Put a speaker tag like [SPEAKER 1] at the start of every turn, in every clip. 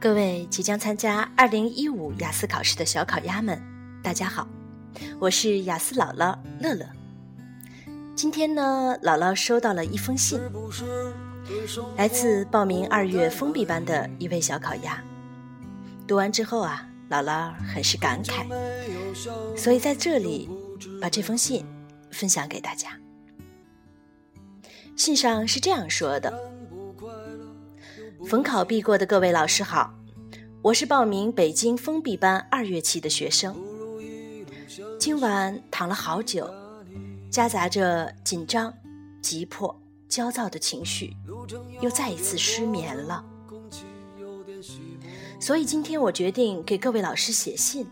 [SPEAKER 1] 各位即将参加二零一五雅思考试的小烤鸭们，大家好，我是雅思姥姥乐乐。今天呢，姥姥收到了一封信，来自报名二月封闭班的一位小烤鸭。读完之后啊，姥姥很是感慨，所以在这里把这封信分享给大家。信上是这样说的。逢考必过的各位老师好，我是报名北京封闭班二学期的学生。今晚躺了好久，夹杂着紧张、急迫、焦躁的情绪，又再一次失眠了。所以今天我决定给各位老师写信，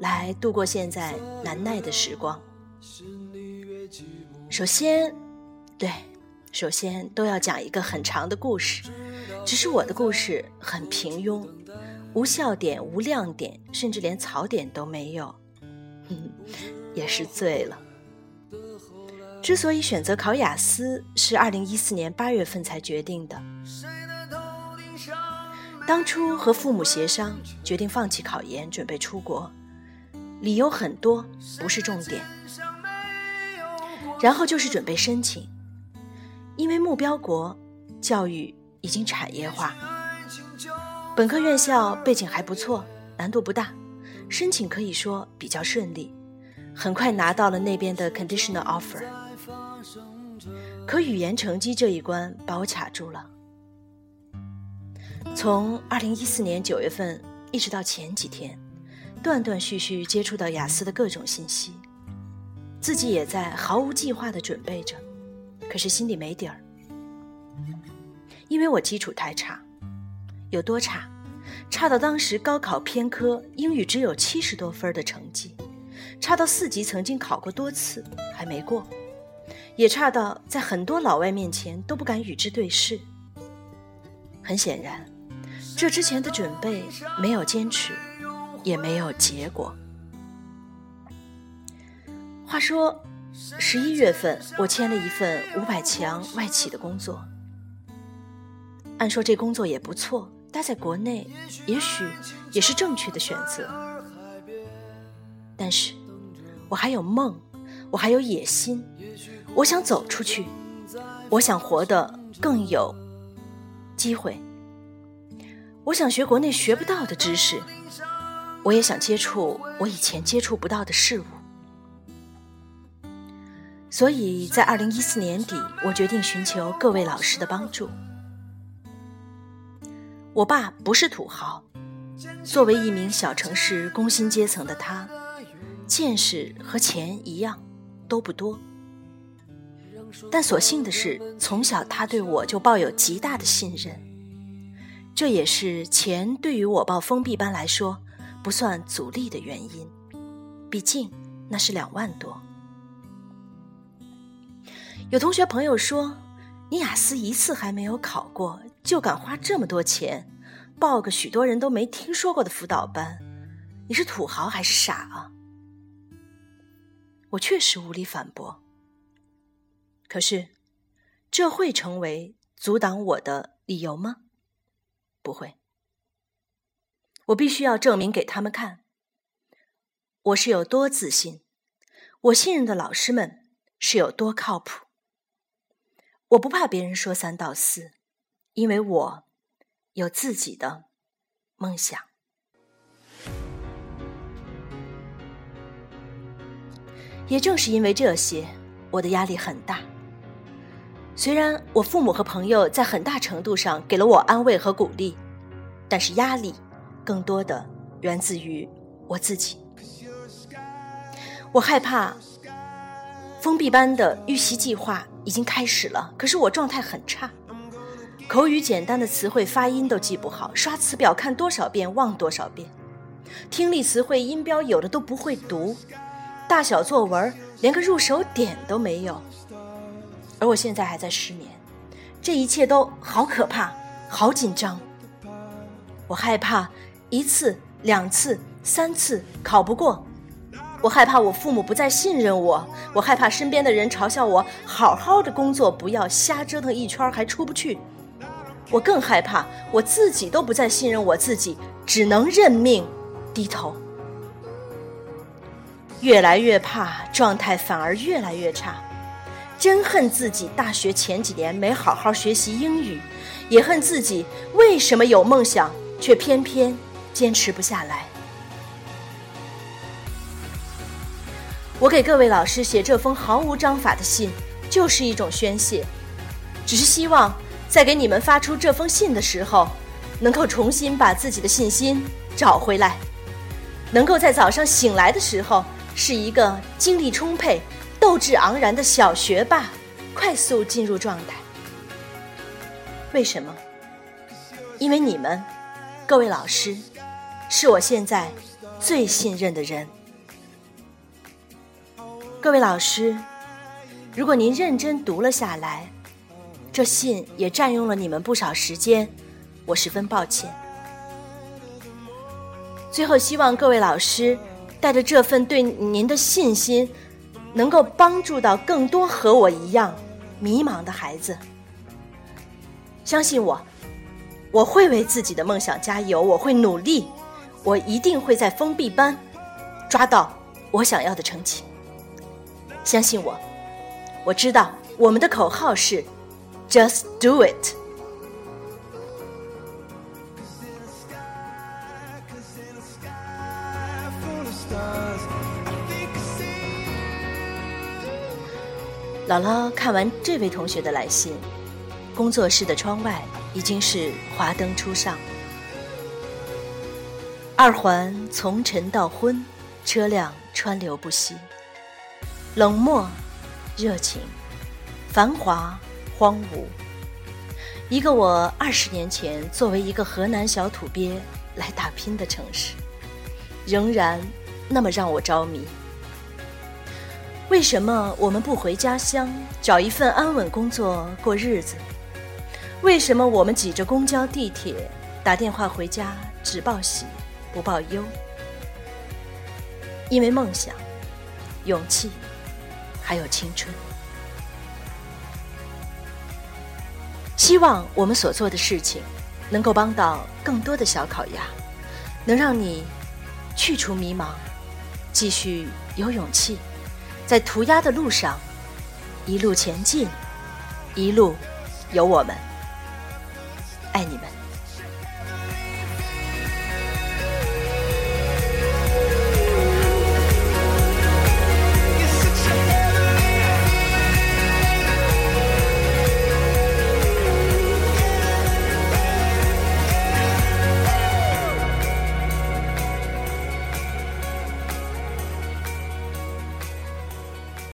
[SPEAKER 1] 来度过现在难耐的时光。首先，对，首先都要讲一个很长的故事。只是我的故事很平庸，无笑点，无亮点，甚至连槽点都没有，也是醉了。之所以选择考雅思，是二零一四年八月份才决定的。当初和父母协商，决定放弃考研，准备出国，理由很多，不是重点。然后就是准备申请，因为目标国教育。已经产业化，本科院校背景还不错，难度不大，申请可以说比较顺利，很快拿到了那边的 conditional offer。可语言成绩这一关把我卡住了。从二零一四年九月份一直到前几天，断断续续接触到雅思的各种信息，自己也在毫无计划的准备着，可是心里没底儿。因为我基础太差，有多差？差到当时高考偏科英语只有七十多分的成绩，差到四级曾经考过多次还没过，也差到在很多老外面前都不敢与之对视。很显然，这之前的准备没有坚持，也没有结果。话说，十一月份我签了一份五百强外企的工作。按说这工作也不错，待在国内也许也是正确的选择。但是，我还有梦，我还有野心，我想走出去，我想活得更有机会。我想学国内学不到的知识，我也想接触我以前接触不到的事物。所以在二零一四年底，我决定寻求各位老师的帮助。我爸不是土豪，作为一名小城市工薪阶层的他，见识和钱一样都不多。但所幸的是，从小他对我就抱有极大的信任，这也是钱对于我报封闭班来说不算阻力的原因。毕竟那是两万多。有同学朋友说。你雅思一次还没有考过，就敢花这么多钱报个许多人都没听说过的辅导班，你是土豪还是傻啊？我确实无力反驳。可是，这会成为阻挡我的理由吗？不会。我必须要证明给他们看，我是有多自信，我信任的老师们是有多靠谱。我不怕别人说三道四，因为我有自己的梦想。也正是因为这些，我的压力很大。虽然我父母和朋友在很大程度上给了我安慰和鼓励，但是压力更多的源自于我自己。我害怕封闭班的预习计划。已经开始了，可是我状态很差，口语简单的词汇发音都记不好，刷词表看多少遍忘多少遍，听力词汇音标有的都不会读，大小作文连个入手点都没有，而我现在还在失眠，这一切都好可怕，好紧张，我害怕一次、两次、三次考不过。我害怕我父母不再信任我，我害怕身边的人嘲笑我，好好的工作不要瞎折腾一圈还出不去。我更害怕我自己都不再信任我自己，只能认命低头。越来越怕，状态反而越来越差。真恨自己大学前几年没好好学习英语，也恨自己为什么有梦想却偏偏坚持不下来。我给各位老师写这封毫无章法的信，就是一种宣泄，只是希望在给你们发出这封信的时候，能够重新把自己的信心找回来，能够在早上醒来的时候。是一个精力充沛、斗志昂然的小学霸，快速进入状态。为什么？因为你们，各位老师，是我现在最信任的人。各位老师，如果您认真读了下来，这信也占用了你们不少时间，我十分抱歉。最后，希望各位老师。带着这份对您的信心，能够帮助到更多和我一样迷茫的孩子。相信我，我会为自己的梦想加油，我会努力，我一定会在封闭班抓到我想要的成绩。相信我，我知道我们的口号是 “Just Do It”。姥姥看完这位同学的来信，工作室的窗外已经是华灯初上。二环从晨到昏，车辆川流不息，冷漠、热情、繁华、荒芜。一个我二十年前作为一个河南小土鳖来打拼的城市，仍然那么让我着迷。为什么我们不回家乡找一份安稳工作过日子？为什么我们挤着公交地铁打电话回家只报喜不报忧？因为梦想、勇气，还有青春。希望我们所做的事情能够帮到更多的小烤鸭，能让你去除迷茫，继续有勇气。在涂鸦的路上，一路前进，一路有我们，爱你们。